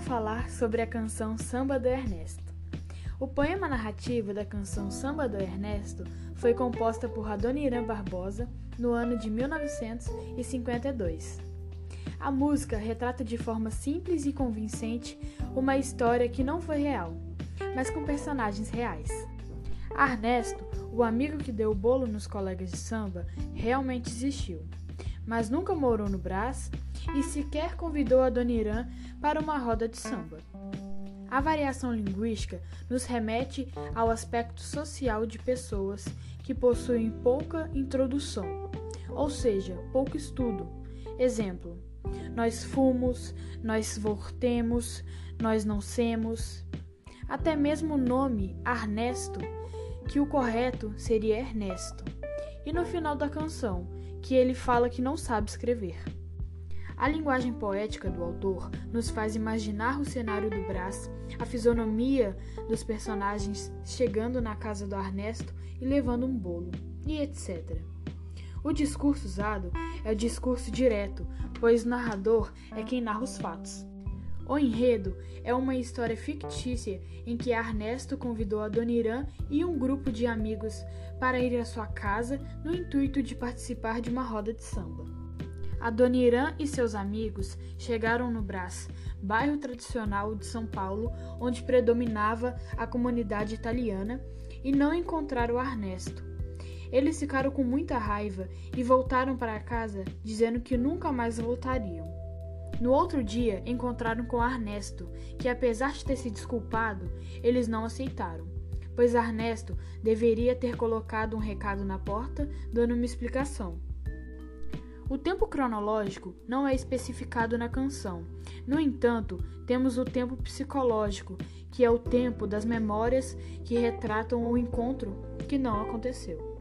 falar sobre a canção Samba do Ernesto. O poema narrativo da canção Samba do Ernesto foi composta por Adoniran Barbosa no ano de 1952. A música retrata de forma simples e convincente uma história que não foi real, mas com personagens reais. Ernesto, o amigo que deu o bolo nos colegas de samba, realmente existiu, mas nunca morou no Brás e sequer convidou a Dona Irã para uma roda de samba. A variação linguística nos remete ao aspecto social de pessoas que possuem pouca introdução, ou seja, pouco estudo. Exemplo: nós fumos, nós voltemos, nós não semos. Até mesmo o nome Ernesto, que o correto seria Ernesto. E no final da canção, que ele fala que não sabe escrever. A linguagem poética do autor nos faz imaginar o cenário do Brás, a fisionomia dos personagens chegando na casa do Ernesto e levando um bolo, e etc. O discurso usado é o discurso direto, pois o narrador é quem narra os fatos. O enredo é uma história fictícia em que Ernesto convidou a Dona Irã e um grupo de amigos para ir à sua casa no intuito de participar de uma roda de samba. A Dona Irã e seus amigos chegaram no Brás, bairro tradicional de São Paulo, onde predominava a comunidade italiana, e não encontraram Ernesto. Eles ficaram com muita raiva e voltaram para casa dizendo que nunca mais voltariam. No outro dia, encontraram com Ernesto, que apesar de ter se desculpado, eles não aceitaram, pois Ernesto deveria ter colocado um recado na porta dando uma explicação. O tempo cronológico não é especificado na canção. No entanto, temos o tempo psicológico, que é o tempo das memórias que retratam o encontro que não aconteceu.